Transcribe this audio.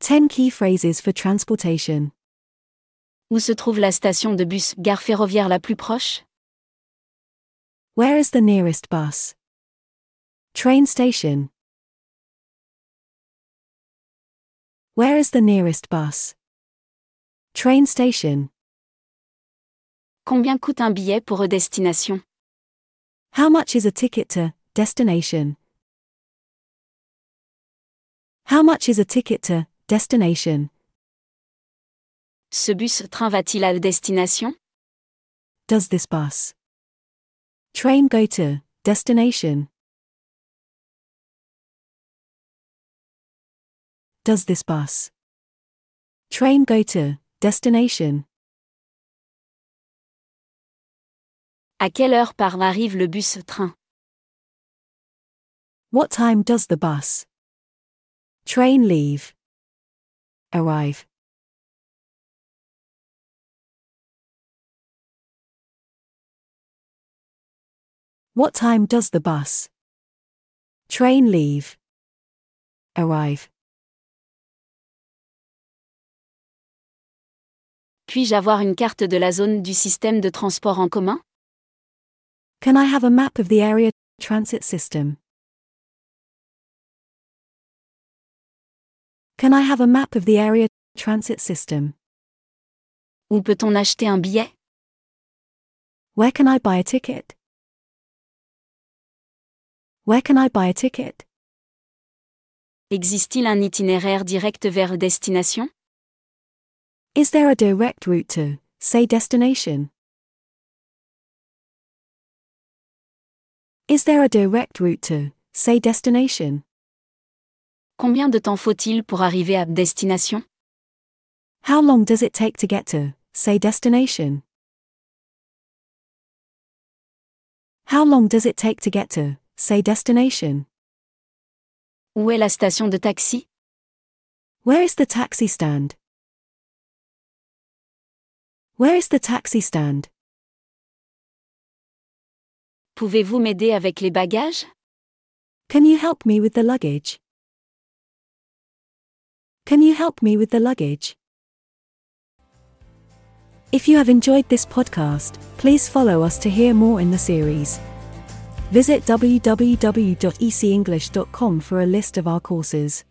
10 key phrases for transportation. Où se trouve la station de bus gare ferroviaire la plus proche Where is the nearest bus? Train station. Where is the nearest bus? Train station. Combien coûte un billet pour une destination How much is a ticket to destination? How much is a ticket to destination? Ce bus train va-t-il à destination Does this bus train go to destination? Does this bus train go to destination? À quelle heure part arrive le bus train What time does the bus train leave? Arrive. What time does the bus train leave? Arrive. Puis-je avoir une carte de la zone du système de transport en commun Can I have a map of the area transit system? Can I have a map of the area transit system? Où peut-on acheter un billet Where can I buy a ticket? Where can I buy a ticket? Existe-t-il un itinéraire direct vers destination Is there a direct route to, say, destination? Is there a direct route to, say, destination? Combien de temps faut-il pour arriver à destination? How long does it take to get to, say, destination? How long does it take to get to, say, destination? Où est la station de taxi? Where is the taxi stand? Where is the taxi stand? Pouvez-vous m'aider avec les bagages? Can you help me with the luggage? Can you help me with the luggage? If you have enjoyed this podcast, please follow us to hear more in the series. Visit www.ecenglish.com for a list of our courses.